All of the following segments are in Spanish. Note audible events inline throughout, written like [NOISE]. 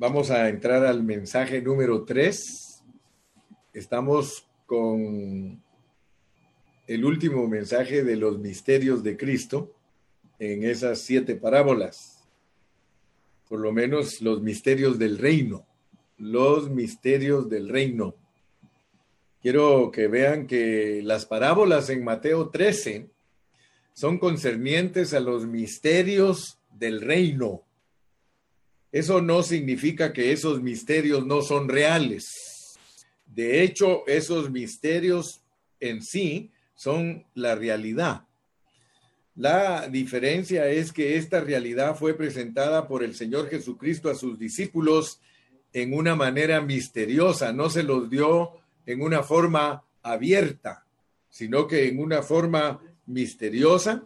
Vamos a entrar al mensaje número 3. Estamos con el último mensaje de los misterios de Cristo en esas siete parábolas. Por lo menos los misterios del reino. Los misterios del reino. Quiero que vean que las parábolas en Mateo 13 son concernientes a los misterios del reino eso no significa que esos misterios no son reales. De hecho, esos misterios en sí son la realidad. La diferencia es que esta realidad fue presentada por el Señor Jesucristo a sus discípulos en una manera misteriosa, no se los dio en una forma abierta, sino que en una forma misteriosa.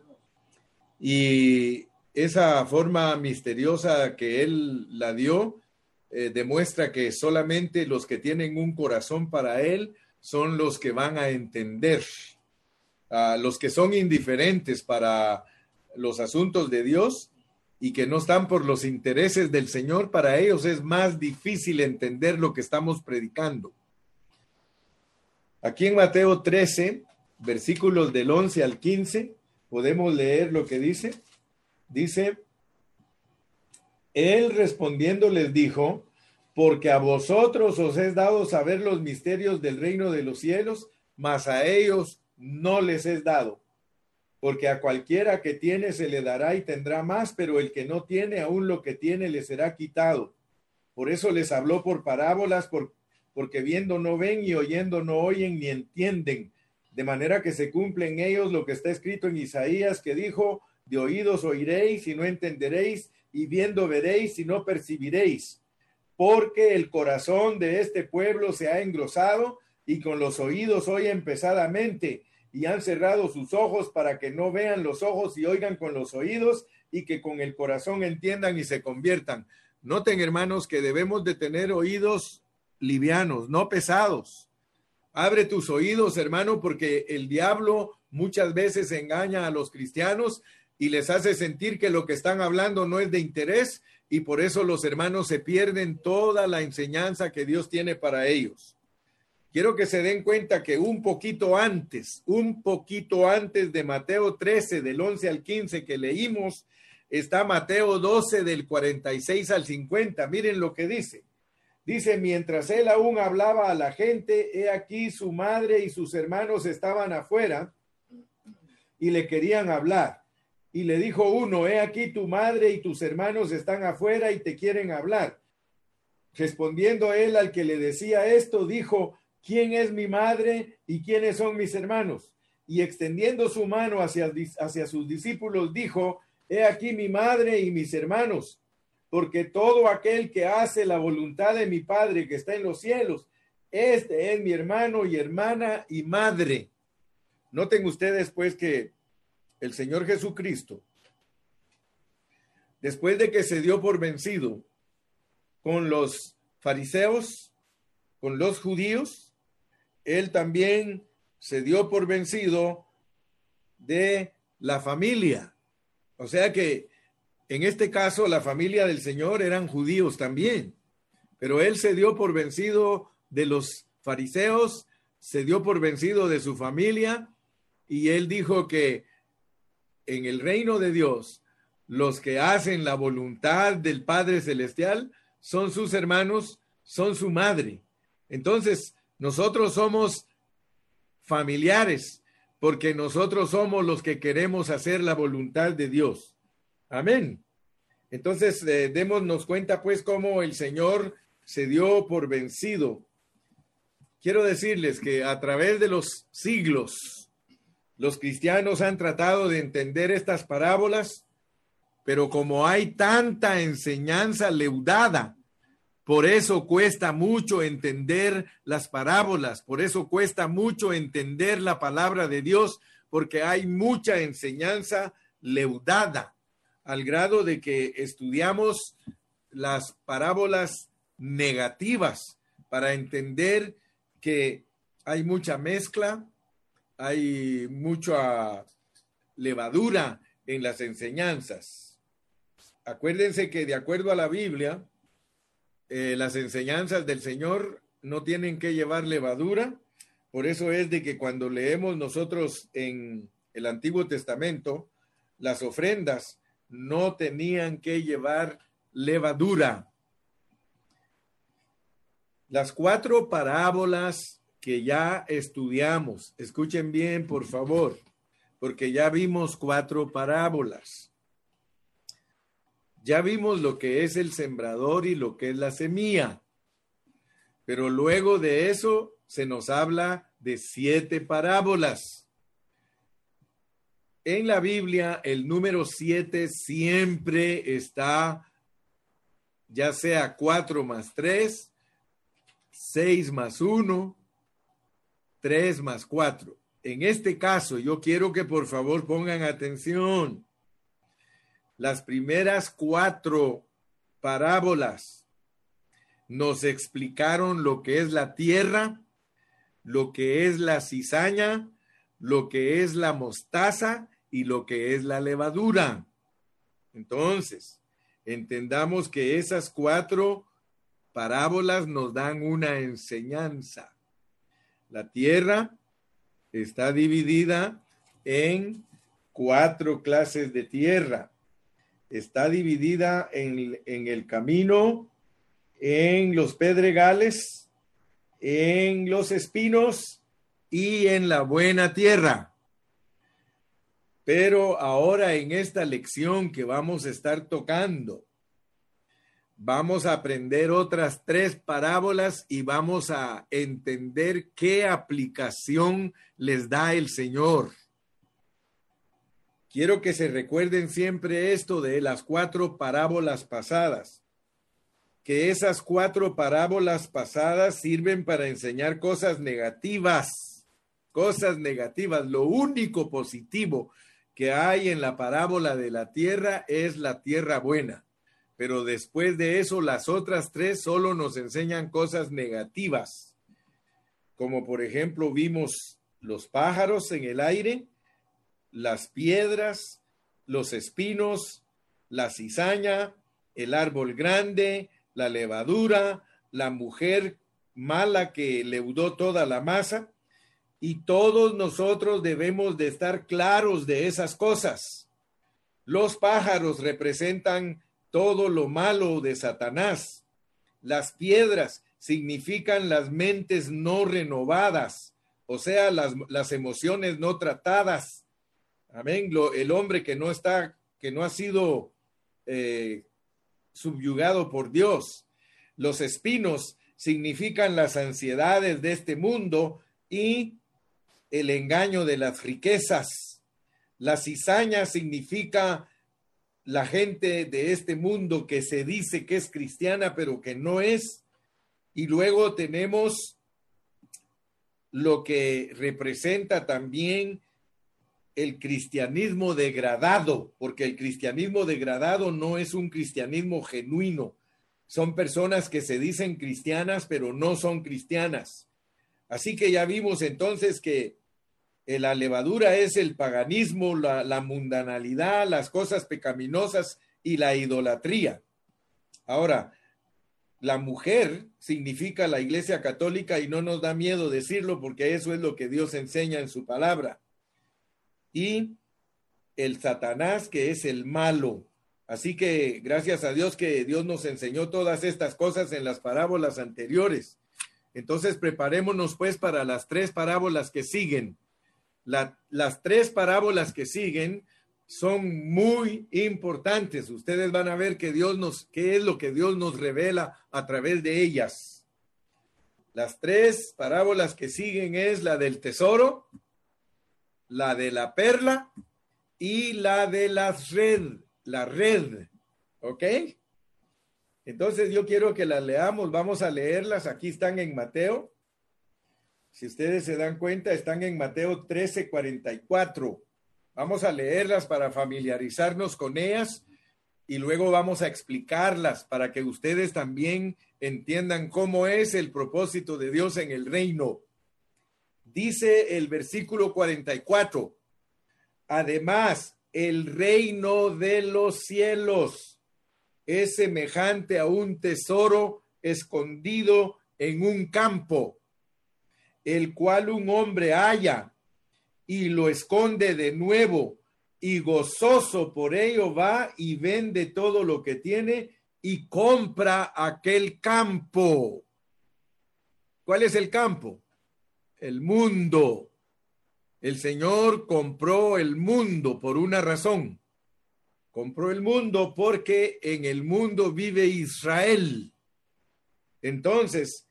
Y esa forma misteriosa que él la dio eh, demuestra que solamente los que tienen un corazón para él son los que van a entender. a los que son indiferentes para los asuntos de Dios y que no están por los intereses del Señor, para ellos es más difícil entender lo que estamos predicando. Aquí en Mateo 13, versículos del 11 al 15, podemos leer lo que dice. Dice, él respondiendo les dijo, porque a vosotros os es dado saber los misterios del reino de los cielos, mas a ellos no les es dado. Porque a cualquiera que tiene se le dará y tendrá más, pero el que no tiene aún lo que tiene le será quitado. Por eso les habló por parábolas, porque viendo no ven y oyendo no oyen ni entienden. De manera que se cumple en ellos lo que está escrito en Isaías, que dijo, de oídos oiréis y no entenderéis, y viendo veréis y no percibiréis, porque el corazón de este pueblo se ha engrosado y con los oídos oyen pesadamente y han cerrado sus ojos para que no vean los ojos y oigan con los oídos y que con el corazón entiendan y se conviertan. Noten, hermanos, que debemos de tener oídos livianos, no pesados. Abre tus oídos, hermano, porque el diablo muchas veces engaña a los cristianos y les hace sentir que lo que están hablando no es de interés y por eso los hermanos se pierden toda la enseñanza que Dios tiene para ellos. Quiero que se den cuenta que un poquito antes, un poquito antes de Mateo 13, del 11 al 15 que leímos, está Mateo 12, del 46 al 50. Miren lo que dice. Dice, mientras él aún hablaba a la gente, he aquí su madre y sus hermanos estaban afuera y le querían hablar. Y le dijo uno, he aquí tu madre y tus hermanos están afuera y te quieren hablar. Respondiendo él al que le decía esto, dijo, ¿quién es mi madre y quiénes son mis hermanos? Y extendiendo su mano hacia, hacia sus discípulos, dijo, he aquí mi madre y mis hermanos, porque todo aquel que hace la voluntad de mi Padre que está en los cielos, este es mi hermano y hermana y madre. Noten ustedes pues que el Señor Jesucristo, después de que se dio por vencido con los fariseos, con los judíos, él también se dio por vencido de la familia. O sea que en este caso la familia del Señor eran judíos también, pero él se dio por vencido de los fariseos, se dio por vencido de su familia y él dijo que en el reino de Dios, los que hacen la voluntad del Padre Celestial son sus hermanos, son su madre. Entonces, nosotros somos familiares porque nosotros somos los que queremos hacer la voluntad de Dios. Amén. Entonces, eh, démonos cuenta pues cómo el Señor se dio por vencido. Quiero decirles que a través de los siglos, los cristianos han tratado de entender estas parábolas, pero como hay tanta enseñanza leudada, por eso cuesta mucho entender las parábolas, por eso cuesta mucho entender la palabra de Dios, porque hay mucha enseñanza leudada, al grado de que estudiamos las parábolas negativas para entender que hay mucha mezcla, hay mucha levadura en las enseñanzas. Acuérdense que de acuerdo a la Biblia, eh, las enseñanzas del Señor no tienen que llevar levadura. Por eso es de que cuando leemos nosotros en el Antiguo Testamento, las ofrendas no tenían que llevar levadura. Las cuatro parábolas que ya estudiamos, escuchen bien, por favor, porque ya vimos cuatro parábolas. Ya vimos lo que es el sembrador y lo que es la semilla. Pero luego de eso se nos habla de siete parábolas. En la Biblia el número siete siempre está ya sea cuatro más tres, seis más uno, tres más cuatro. En este caso, yo quiero que por favor pongan atención las primeras cuatro parábolas nos explicaron lo que es la tierra, lo que es la cizaña, lo que es la mostaza y lo que es la levadura. Entonces, entendamos que esas cuatro parábolas nos dan una enseñanza. La tierra está dividida en cuatro clases de tierra está dividida en, el camino, en los pedregales, en los espinos y en la buena tierra. Pero ahora en esta lección que vamos a estar tocando, vamos a aprender otras tres parábolas y vamos a entender qué aplicación les da el Señor. Quiero que se recuerden siempre esto de las cuatro parábolas pasadas, que esas cuatro parábolas pasadas sirven para enseñar cosas negativas, cosas negativas. Lo único positivo que hay en la parábola de la tierra es la tierra buena. Pero después de eso, las otras tres solo nos enseñan cosas negativas. Como por ejemplo, vimos los pájaros en el aire, las piedras, los espinos, la cizaña, el árbol grande, la levadura, la mujer mala que leudó toda la masa. Y todos nosotros debemos de estar claros de esas cosas. Los pájaros representan todo lo malo de Satanás. Las piedras significan las mentes no renovadas, o sea, las, las emociones no tratadas Amén. el hombre que no está, que no ha sido eh, subyugado por Dios. Los espinos significan las ansiedades de este mundo y el engaño de las riquezas. La cizaña significa la gente de este mundo que se dice que es cristiana, pero que no es. Y luego tenemos lo que representa también el cristianismo degradado, porque el cristianismo degradado no es un cristianismo genuino. Son personas que se dicen cristianas, pero no son cristianas. Así que ya vimos entonces que la levadura es el paganismo, la, la mundanalidad, las cosas pecaminosas y la idolatría. Ahora, la mujer significa la iglesia católica y no nos da miedo decirlo porque eso es lo que Dios enseña en su palabra y el Satanás, que es el malo. Así que gracias a Dios que Dios nos enseñó todas estas cosas en las parábolas anteriores. Entonces preparémonos pues para las tres parábolas que siguen. Las tres parábolas que siguen son muy importantes. Ustedes van a ver que Dios nos, qué es lo que Dios nos revela a través de ellas. Las tres parábolas que siguen es la del tesoro, la de la perla y la de la red, la red. ¿Ok? Entonces yo quiero que las leamos, vamos a leerlas, aquí están en Mateo. Si ustedes se dan cuenta, están en Mateo 13:44. Vamos a leerlas para familiarizarnos con ellas y luego vamos a explicarlas para que ustedes también entiendan cómo es el propósito de Dios en el reino. Dice el versículo 44, además, el reino de los cielos es semejante a un tesoro escondido en un campo, el cual un hombre halla y lo esconde de nuevo y gozoso por ello va y vende todo lo que tiene y compra aquel campo. ¿Cuál es el campo? El mundo. El Señor compró el mundo por una razón. Compró el mundo porque en el mundo vive Israel. Entonces,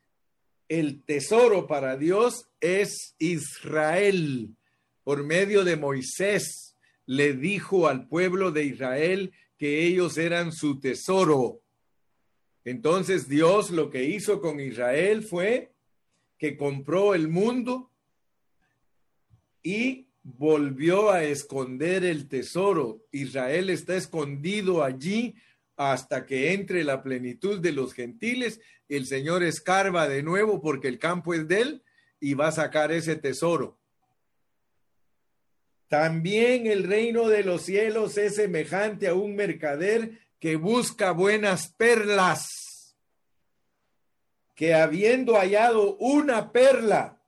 el tesoro para Dios es Israel. Por medio de Moisés le dijo al pueblo de Israel que ellos eran su tesoro. Entonces Dios lo que hizo con Israel fue que compró el mundo y volvió a esconder el tesoro. Israel está escondido allí hasta que entre la plenitud de los gentiles. El Señor escarba de nuevo porque el campo es de él y va a sacar ese tesoro. También el reino de los cielos es semejante a un mercader que busca buenas perlas, que habiendo hallado una perla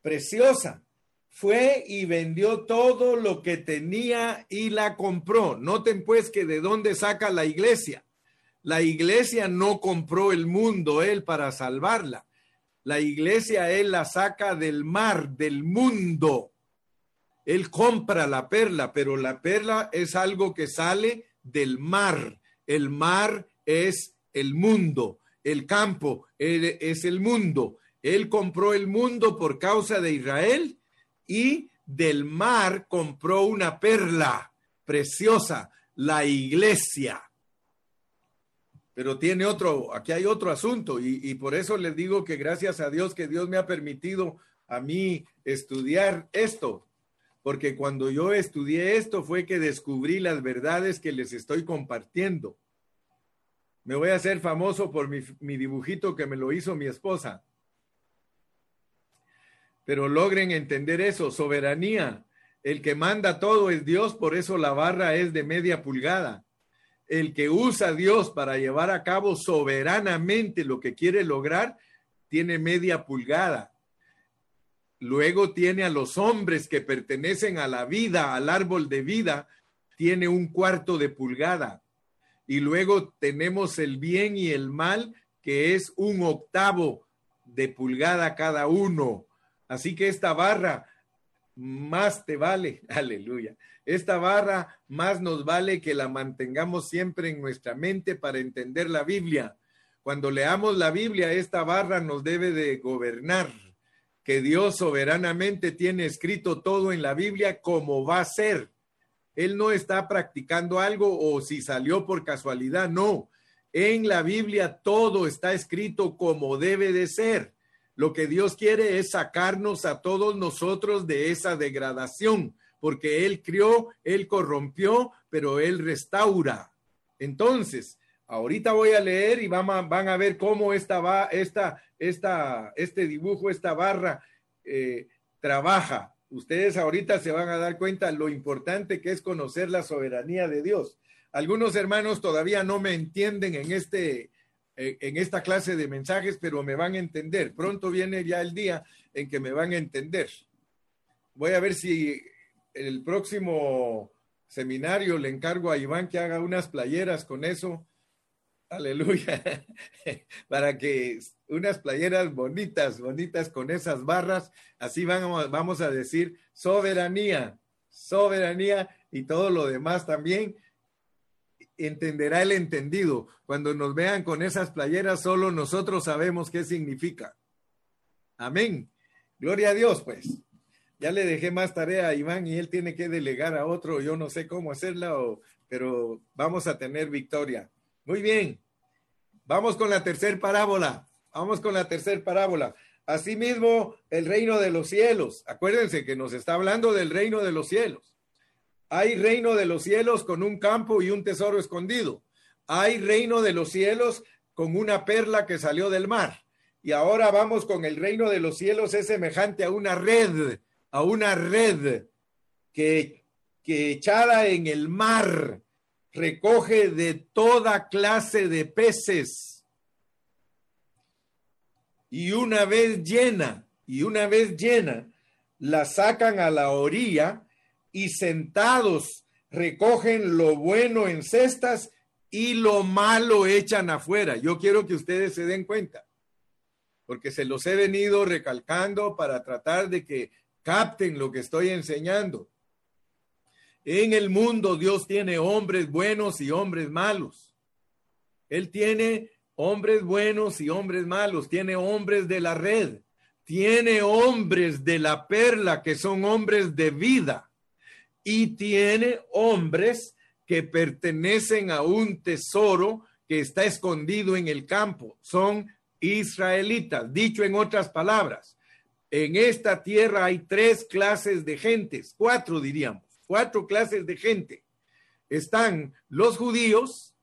preciosa, fue y vendió todo lo que tenía y la compró. Noten pues que de dónde saca la iglesia. La iglesia no compró el mundo él para salvarla. La iglesia él la saca del mar, del mundo. Él compra la perla, pero la perla es algo que sale del mar. El mar es el mundo. El campo es el mundo. Él compró el mundo por causa de Israel y del mar compró una perla preciosa, la iglesia. Pero tiene otro, aquí hay otro asunto y, por eso les digo que gracias a Dios que Dios me ha permitido a mí estudiar esto, porque cuando yo estudié esto fue que descubrí las verdades que les estoy compartiendo. Me voy a hacer famoso por mi, mi dibujito que me lo hizo mi esposa pero logren entender eso, soberanía. El que manda todo es Dios, por eso la barra es de media pulgada. El que usa Dios para llevar a cabo soberanamente lo que quiere lograr, tiene media pulgada. Luego tiene a los hombres que pertenecen a la vida, al árbol de vida, tiene un cuarto de pulgada. Y luego tenemos el bien y el mal, que es un octavo de pulgada cada uno. Así que esta barra más te vale, [LAUGHS] aleluya. Esta barra más nos vale que la mantengamos siempre en nuestra mente para entender la Biblia. Cuando leamos la Biblia, esta barra nos debe de gobernar, que Dios soberanamente tiene escrito todo en la Biblia como va a ser. Él no está practicando algo o si salió por casualidad, no. En la Biblia todo está escrito como debe de ser. Lo que Dios quiere es sacarnos a todos nosotros de esa degradación, porque Él crió, Él corrompió, pero Él restaura. Entonces, ahorita voy a leer y van a, van a ver cómo esta, va, esta, esta, este dibujo, esta barra eh, trabaja. Ustedes ahorita se van a dar cuenta lo importante que es conocer la soberanía de Dios. Algunos hermanos todavía no me entienden en este, en esta clase de mensajes, pero me van a entender. Pronto viene ya el día en que me van a entender. Voy a ver si el próximo seminario le encargo a Iván que haga unas playeras con eso. Aleluya. [LAUGHS] Para que unas playeras bonitas, bonitas con esas barras, así vamos, vamos a decir soberanía, soberanía y todo lo demás también entenderá el entendido. Cuando nos vean con esas playeras, solo nosotros sabemos qué significa. Amén. Gloria a Dios, pues. Ya le dejé más tarea a Iván y él tiene que delegar a otro. Yo no sé cómo hacerla, pero vamos a tener victoria. Muy bien. Vamos con la tercera parábola. Vamos con la tercera parábola. Asimismo, el reino de los cielos. Acuérdense que nos está hablando del reino de los cielos. Hay reino de los cielos con un campo y un tesoro escondido. Hay reino de los cielos con una perla que salió del mar. Y ahora vamos con el reino de los cielos, es semejante a una red, a una red que, que echada en el mar recoge de toda clase de peces. y una vez llena, y una vez llena, la sacan a la orilla y sentados recogen lo bueno en cestas y lo malo echan afuera. Yo quiero que ustedes se den cuenta, porque se los he venido recalcando para tratar de que capten lo que estoy enseñando. En el mundo Dios tiene hombres buenos y hombres malos. Él tiene hombres buenos y hombres malos, tiene hombres de la red, tiene hombres de la perla que son hombres de vida y tiene hombres que pertenecen a un tesoro que está escondido en el campo. Son israelitas. Dicho en otras palabras, en esta tierra hay tres clases de gentes, cuatro diríamos, cuatro clases de gente. Están los judíos,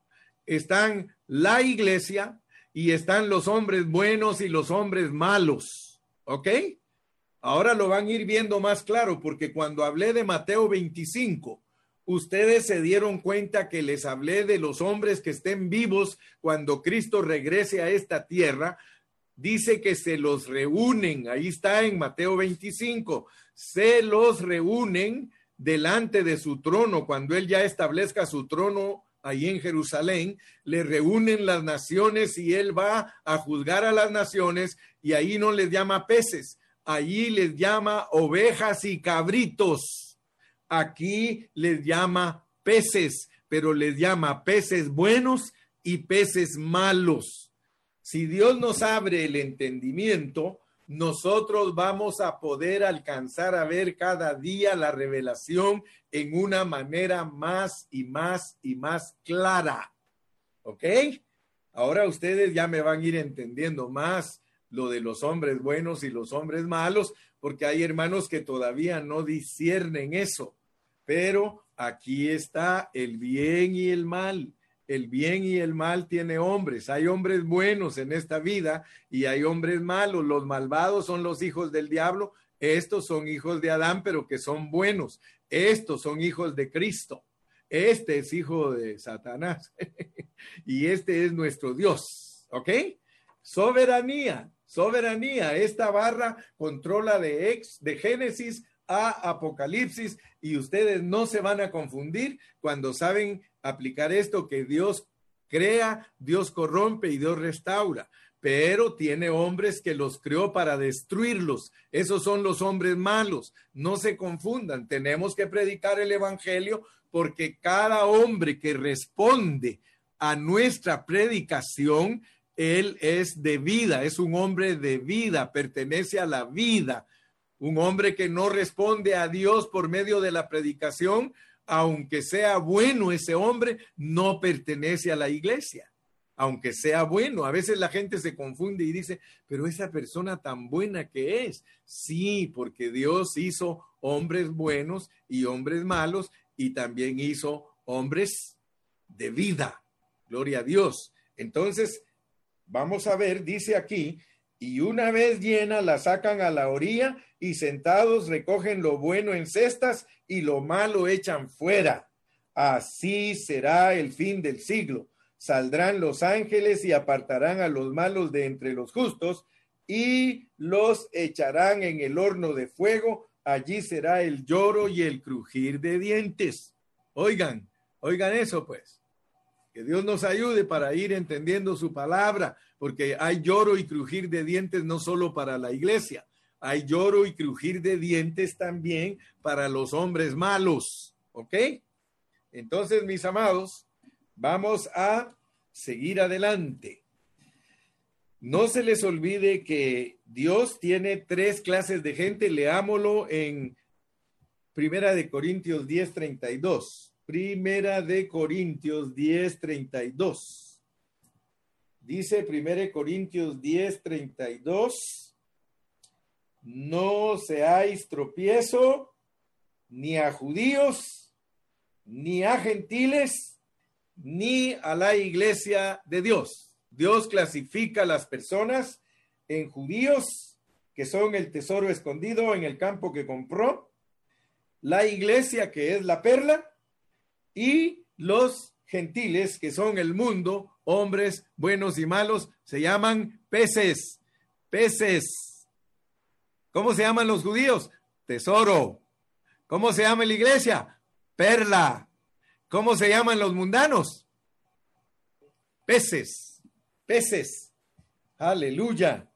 están la iglesia y están los hombres buenos y los hombres malos. ¿Ok? Ahora lo van a ir viendo más claro porque cuando hablé de Mateo 25, ustedes se dieron cuenta que les hablé de los hombres que estén vivos cuando Cristo regrese a esta tierra. Dice que se los reúnen, ahí está en Mateo 25, se los reúnen delante de su trono cuando Él ya establezca su trono ahí en Jerusalén, le reúnen las naciones y Él va a juzgar a las naciones y ahí no les llama peces, allí les llama ovejas y cabritos aquí les llama peces, pero les llama peces buenos y peces malos. Si Dios nos abre el entendimiento, nosotros vamos a poder alcanzar a ver cada día la revelación en una manera más y más y más clara. ¿Ok? Ahora ustedes ya me van a ir entendiendo más lo de los hombres buenos y los hombres malos, porque hay hermanos que todavía no disciernen eso. Pero aquí está el bien y el mal. El bien y el mal tiene hombres. Hay hombres buenos en esta vida y hay hombres malos. Los malvados son los hijos del diablo. Estos son hijos de Adán, pero que son buenos. Estos son hijos de Cristo. Este es hijo de Satanás. [LAUGHS] y este es nuestro Dios. ¿Ok? Soberanía, soberanía. Esta barra controla de, ex, de Génesis a Apocalipsis y ustedes no se van a confundir cuando saben aplicar esto que Dios crea, Dios corrompe y Dios restaura. Pero tiene hombres que los creó para destruirlos. Esos son los hombres malos. No se confundan. Tenemos que predicar el Evangelio porque cada hombre que responde a nuestra predicación, él es de vida, es un hombre de vida, pertenece a la vida un hombre que no responde a Dios por medio de la predicación, aunque sea bueno ese hombre, no pertenece a la iglesia. Aunque sea bueno, a veces la gente se confunde y dice, pero esa persona tan buena que es. Sí, porque Dios hizo hombres buenos y hombres malos y también hizo hombres de vida. Gloria a Dios. Entonces, vamos a ver, dice aquí, y una vez llena la sacan a la orilla y sentados recogen lo bueno en cestas y lo malo echan fuera. Así será el fin del siglo. Saldrán los ángeles y apartarán a los malos de entre los justos y los echarán en el horno de fuego. Allí será el lloro y el crujir de dientes. Oigan, oigan eso pues. Que Dios nos ayude para ir entendiendo su palabra, porque hay lloro y crujir de dientes no solo para la iglesia, hay lloro y crujir de dientes también para los hombres malos. ¿Ok? Entonces, mis amados, vamos a seguir adelante. No se les olvide que Dios tiene tres clases de gente. Leámoslo en Primera de Corintios 10, 32. Primera de Corintios 10, 32. Dice Primera de Corintios 10, 32. No seáis tropiezo ni a judíos, ni a gentiles, ni a la iglesia de Dios. Dios clasifica a las personas en judíos, que son el tesoro escondido en el campo que compró, la iglesia, que es la perla, y los gentiles, que son el mundo, hombres buenos y malos, se llaman peces. peces. ¿Cómo se llaman los judíos? Tesoro. ¿Cómo se llama la iglesia? Perla. ¿Cómo se llaman los mundanos? Peces. Peces. Aleluya.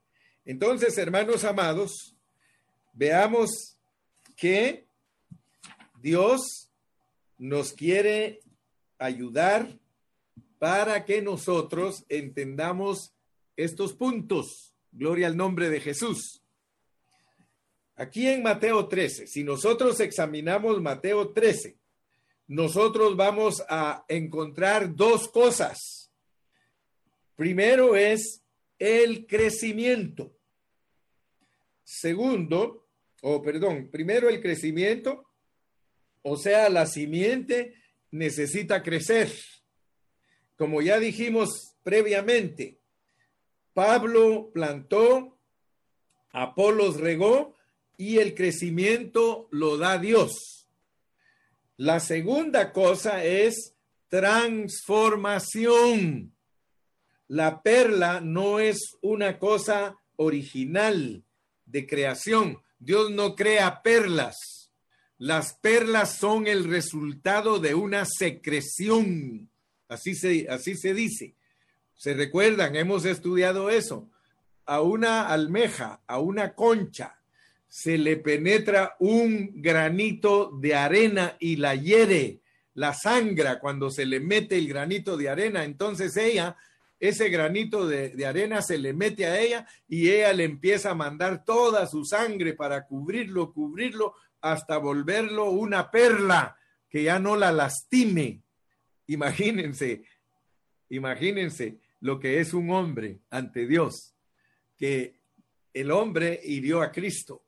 Entonces, hermanos amados, veamos que Dios nos quiere ayudar para que nosotros entendamos estos puntos. Gloria al nombre de Jesús. Aquí en Mateo 13, si nosotros examinamos Mateo 13, nosotros vamos a encontrar dos cosas. Primero es el crecimiento. Segundo, o perdón, primero el crecimiento, o sea, la simiente necesita crecer. Como ya dijimos previamente, Pablo plantó, Apolos regó y el crecimiento lo da Dios. La segunda cosa es transformación. La perla no es una cosa original de creación. Dios no crea perlas. Las perlas son el resultado de una secreción. Así se, así se dice. Se recuerdan, hemos estudiado eso. A una almeja, a una concha, se le penetra un granito de arena y la hiere, la sangra cuando se le mete el granito de arena. Entonces ella, ese granito de, de, arena se le mete a ella y ella le empieza a mandar toda su sangre para cubrirlo, cubrirlo, hasta volverlo una perla que ya no la lastime. Imagínense, imagínense lo que es un hombre ante Dios, que el hombre hirió a Cristo,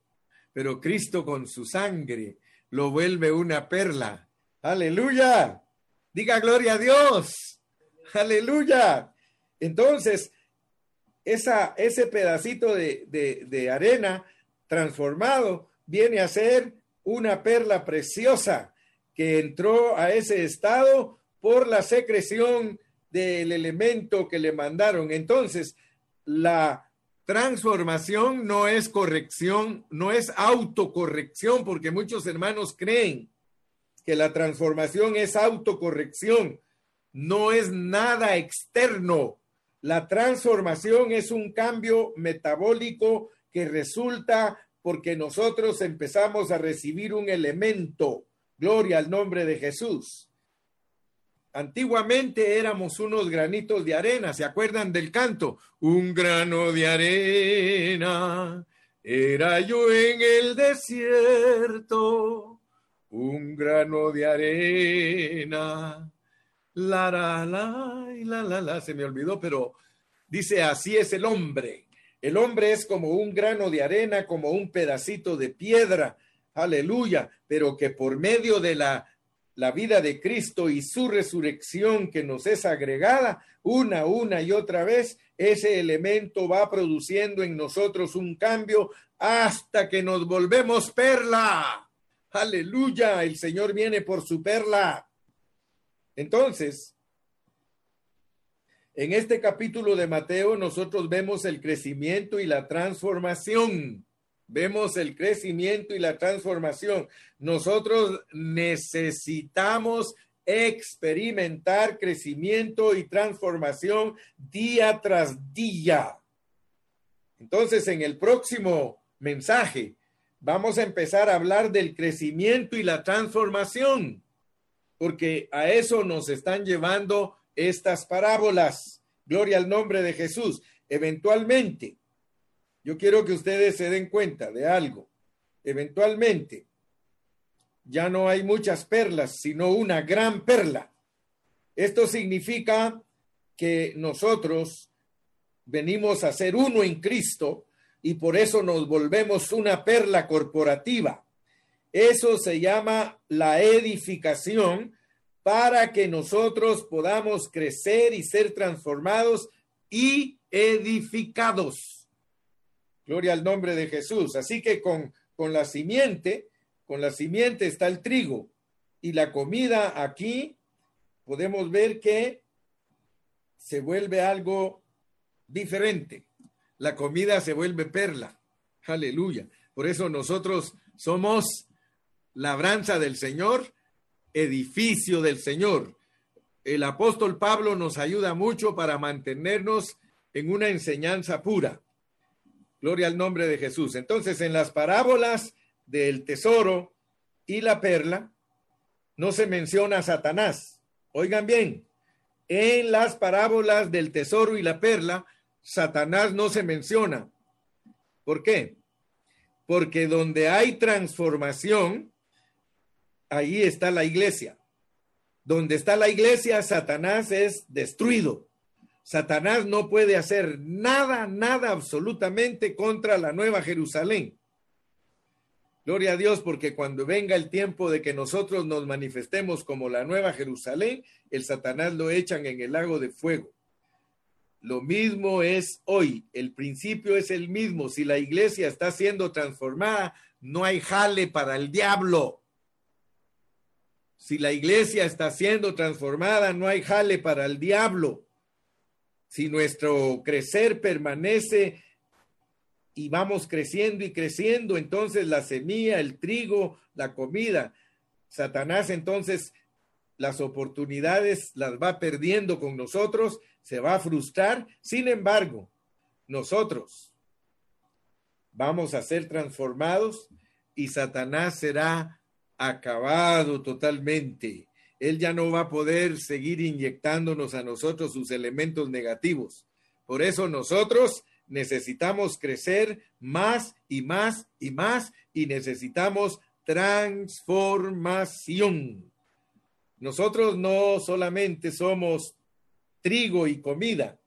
pero Cristo con su sangre lo vuelve una perla. Aleluya. Diga gloria a Dios. Aleluya. Entonces, esa, ese pedacito de, de, de arena transformado viene a ser una perla preciosa que entró a ese estado por la secreción del elemento que le mandaron. Entonces, la transformación no es corrección, no es autocorrección, porque muchos hermanos creen que la transformación es autocorrección, no es nada externo. La transformación es un cambio metabólico que resulta porque nosotros empezamos a recibir un elemento. Gloria al nombre de Jesús. Antiguamente éramos unos granitos de arena, ¿se acuerdan del canto? Un grano de arena, era yo en el desierto, un grano de arena. La, la, la, la, la, la, se me olvidó, pero dice, así es el hombre. El hombre es como un grano de arena, como un pedacito de piedra, aleluya, pero que por medio de la la vida de Cristo y su resurrección que nos es agregada una, una y otra vez, ese elemento va produciendo en nosotros un cambio hasta que nos volvemos perla. Aleluya, el Señor viene por su perla. Entonces, en este capítulo de Mateo nosotros vemos el crecimiento y la transformación vemos el crecimiento y la transformación. Nosotros necesitamos experimentar crecimiento y transformación día tras día. Entonces, en el próximo mensaje, vamos a empezar a hablar del crecimiento y la transformación, porque a eso nos están llevando estas parábolas. Gloria al nombre de Jesús. Eventualmente, yo quiero que ustedes se den cuenta de algo. Eventualmente, ya no hay muchas perlas, sino una gran perla. Esto significa que nosotros venimos a ser uno en Cristo y por eso nos volvemos una perla corporativa. Eso se llama la edificación para que nosotros podamos crecer y ser transformados y edificados. Gloria al nombre de Jesús. Así que con, con la simiente, con la simiente está el trigo. Y la comida aquí podemos ver que se vuelve algo diferente. la comida se vuelve perla. Aleluya. Por eso nosotros somos labranza del Señor, edificio del Señor. El apóstol Pablo nos ayuda mucho para mantenernos en una enseñanza pura. Gloria al nombre de Jesús. Entonces, en las parábolas del tesoro y la perla, no se menciona a Satanás. Oigan bien, en las parábolas del tesoro y la perla, Satanás no se menciona. ¿Por qué? Porque donde hay transformación, ahí está la iglesia. Donde está la iglesia, Satanás es destruido. Satanás no puede hacer nada, nada absolutamente contra la nueva Jerusalén. Gloria a Dios, porque cuando venga el tiempo de que nosotros nos manifestemos como la nueva Jerusalén, el Satanás lo echan en el lago de fuego. Lo mismo es hoy, el principio es el mismo. Si la iglesia está siendo transformada, no hay jale para el diablo. Si la iglesia está siendo transformada, no hay jale para el diablo. Si nuestro crecer permanece y vamos creciendo y creciendo, entonces la semilla, el trigo, la comida, Satanás entonces las oportunidades las va perdiendo con nosotros se va a frustrar. Sin embargo, nosotros vamos a ser transformados y Satanás será acabado totalmente. Él ya no va a poder seguir inyectándonos a nosotros sus elementos negativos. Por eso nosotros necesitamos crecer más y más y más y necesitamos transformación. Nosotros no solamente somos trigo y comida.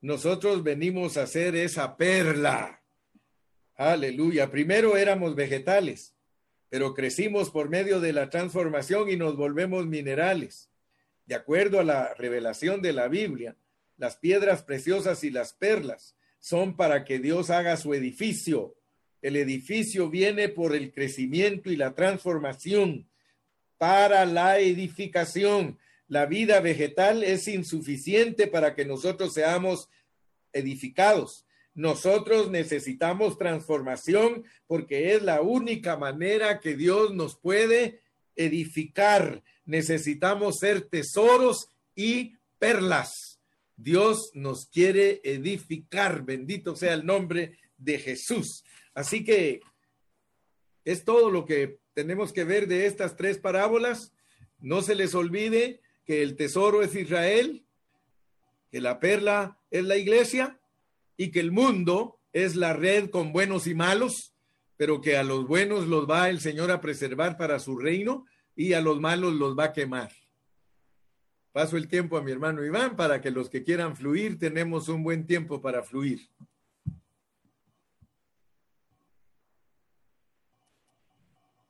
Nosotros venimos a hacer esa perla. Aleluya. Primero éramos vegetales, pero crecimos por medio de la transformación y nos volvemos minerales. De acuerdo a la revelación de la Biblia, las piedras preciosas y las perlas son para que Dios haga su edificio. El edificio viene por el crecimiento y la transformación para la edificación la vida vegetal es insuficiente para que nosotros seamos edificados. Nosotros necesitamos transformación porque es la única manera que Dios nos puede edificar. Necesitamos ser tesoros y perlas. Dios nos quiere edificar. Bendito sea el nombre de Jesús. Así que es todo lo que tenemos que ver de estas tres parábolas. No se les olvide que el tesoro es Israel, que la perla es la iglesia y que el mundo es la red con buenos y malos, pero que a los buenos los va el Señor a preservar para su reino y a los malos los va a quemar. Paso el tiempo a mi hermano Iván para que los que quieran fluir tenemos un buen tiempo para fluir.